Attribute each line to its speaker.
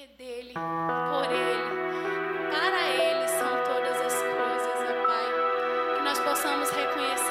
Speaker 1: porque dele, por ele, para ele são todas as coisas, ó Pai. Que nós possamos reconhecer